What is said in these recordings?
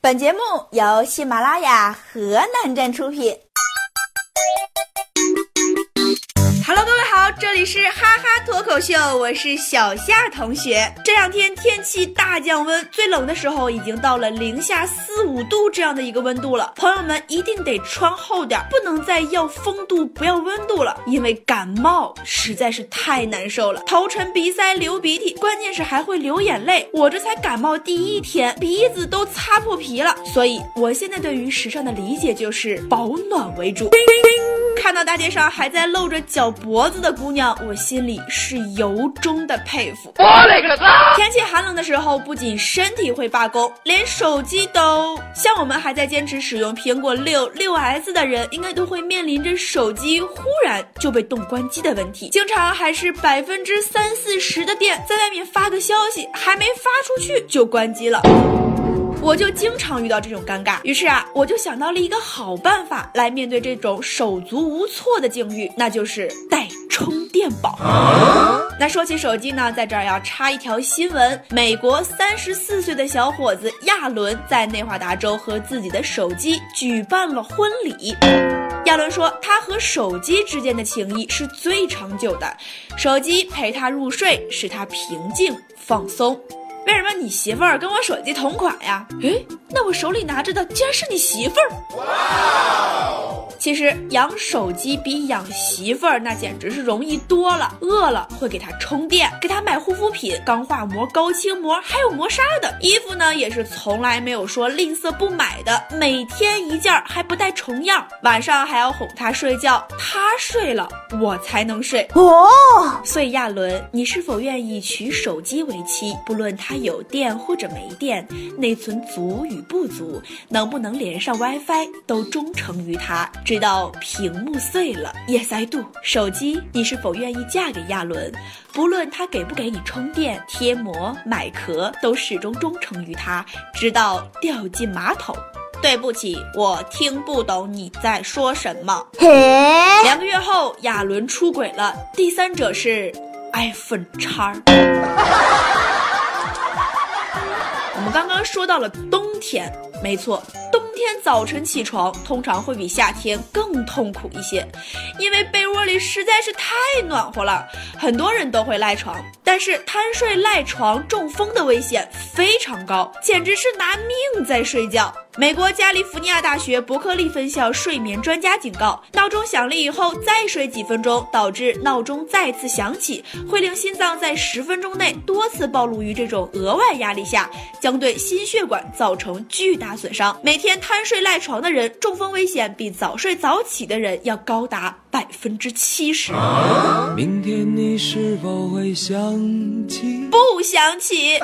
本节目由喜马拉雅河南站出品。这里是哈哈脱口秀，我是小夏同学。这两天天气大降温，最冷的时候已经到了零下四五度这样的一个温度了。朋友们一定得穿厚点，不能再要风度不要温度了，因为感冒实在是太难受了，头沉鼻塞流鼻涕，关键是还会流眼泪。我这才感冒第一天，鼻子都擦破皮了。所以我现在对于时尚的理解就是保暖为主。看到大街上还在露着脚脖子的姑娘，我心里是由衷的佩服。我勒个擦！天气寒冷的时候，不仅身体会罢工，连手机都……像我们还在坚持使用苹果六六 S 的人，应该都会面临着手机忽然就被冻关机的问题。经常还是百分之三四十的电，在外面发个消息，还没发出去就关机了。我就经常遇到这种尴尬，于是啊，我就想到了一个好办法来面对这种手足无措的境遇，那就是带充电宝。那说起手机呢，在这儿要插一条新闻：美国三十四岁的小伙子亚伦在内华达州和自己的手机举办了婚礼。亚伦说，他和手机之间的情谊是最长久的，手机陪他入睡，使他平静放松。为什么你媳妇儿跟我手机同款呀？哎，那我手里拿着的竟然是你媳妇儿！哇！其实养手机比养媳妇儿那简直是容易多了。饿了会给她充电，给她买护肤品、钢化膜、高清膜，还有磨砂的衣服呢，也是从来没有说吝啬不买的，每天一件儿还不带重样。晚上还要哄她睡觉，她睡了我才能睡哦。所以亚伦，你是否愿意娶手机为妻？不论它有电或者没电，内存足与不足，能不能连上 WiFi，都忠诚于它，直到屏幕碎了。Yes I do。手机，你是否愿意嫁给亚伦？不论他给不给你充电、贴膜、买壳，都始终忠诚于他，直到掉进马桶。对不起，我听不懂你在说什么。两个月后，亚伦出轨了，第三者是 iPhone 叉。我们刚刚说到了冬天，没错，冬天早晨起床通常会比夏天更痛苦一些，因为被窝里实在是太暖和了，很多人都会赖床。但是贪睡赖床中风的危险非常高，简直是拿命在睡觉。美国加利福尼亚大学伯克利分校睡眠专家警告：闹钟响了以后再睡几分钟，导致闹钟再次响起，会令心脏在十分钟内多次暴露于这种额外压力下，将对心血管造成巨大损伤。每天贪睡赖床的人，中风危险比早睡早起的人要高达百分之七十。明天你是否会想起？不想起。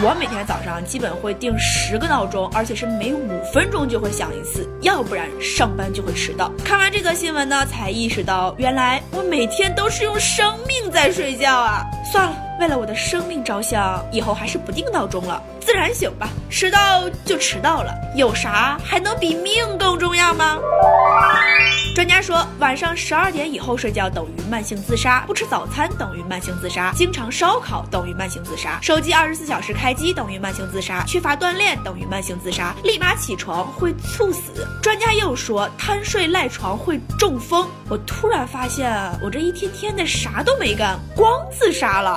我每天早上基本会定十个闹钟，而且是每五分钟就会响一次，要不然上班就会迟到。看完这则新闻呢，才意识到原来我每天都是用生命在睡觉啊！算了，为了我的生命着想，以后还是不定闹钟了，自然醒吧。迟到就迟到了，有啥还能比命更重要吗？专家说，晚上十二点以后睡觉等于慢性自杀，不吃早餐等于慢性自杀，经常烧烤等于慢性自杀，手机二十四小时开机等于慢性自杀，缺乏锻炼等于慢性自杀，立马起床会猝死。专家又说，贪睡赖床会中风。我突然发现，我这一天天的啥都没干，光自杀了。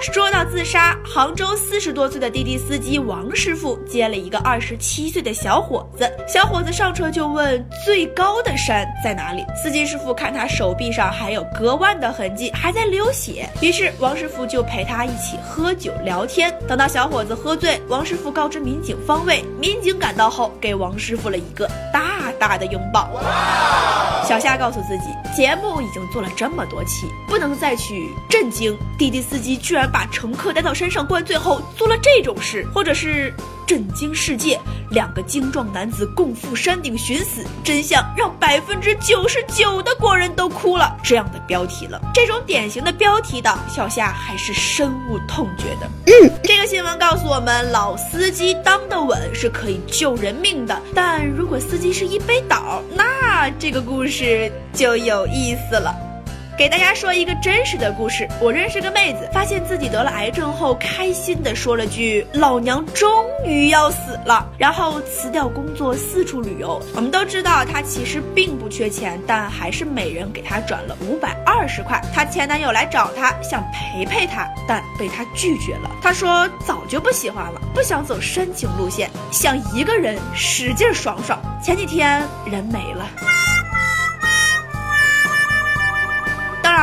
说到自杀，杭州四十多岁的滴滴司机王师傅接了一个二十七岁的小伙子。小伙子上车就问：“最高的山在哪里？”司机师傅看他手臂上还有割腕的痕迹，还在流血，于是王师傅就陪他一起喝酒聊天。等到小伙子喝醉，王师傅告知民警方位，民警赶到后给王师傅了一个大大的拥抱。小夏告诉自己，节目已经做了这么多期，不能再去震惊滴滴司机居然。把乘客带到山上灌醉后做了这种事，或者是震惊世界，两个精壮男子共赴山顶寻死，真相让百分之九十九的国人都哭了，这样的标题了。这种典型的标题党，小夏还是深恶痛绝的。嗯，这个新闻告诉我们，老司机当得稳是可以救人命的，但如果司机是一杯倒，那这个故事就有意思了。给大家说一个真实的故事，我认识个妹子，发现自己得了癌症后，开心的说了句“老娘终于要死了”，然后辞掉工作四处旅游。我们都知道她其实并不缺钱，但还是每人给她转了五百二十块。她前男友来找她，想陪陪她，但被她拒绝了。她说早就不喜欢了，不想走深情路线，想一个人使劲爽爽。前几天人没了。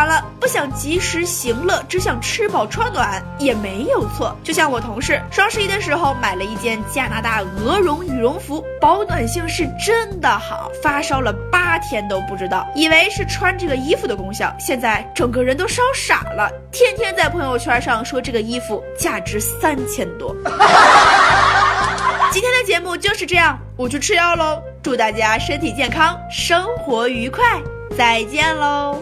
了，不想及时行乐，只想吃饱穿暖也没有错。就像我同事双十一的时候买了一件加拿大鹅绒羽绒服，保暖性是真的好，发烧了八天都不知道，以为是穿这个衣服的功效，现在整个人都烧傻了，天天在朋友圈上说这个衣服价值三千多。今天的节目就是这样，我去吃药喽，祝大家身体健康，生活愉快，再见喽。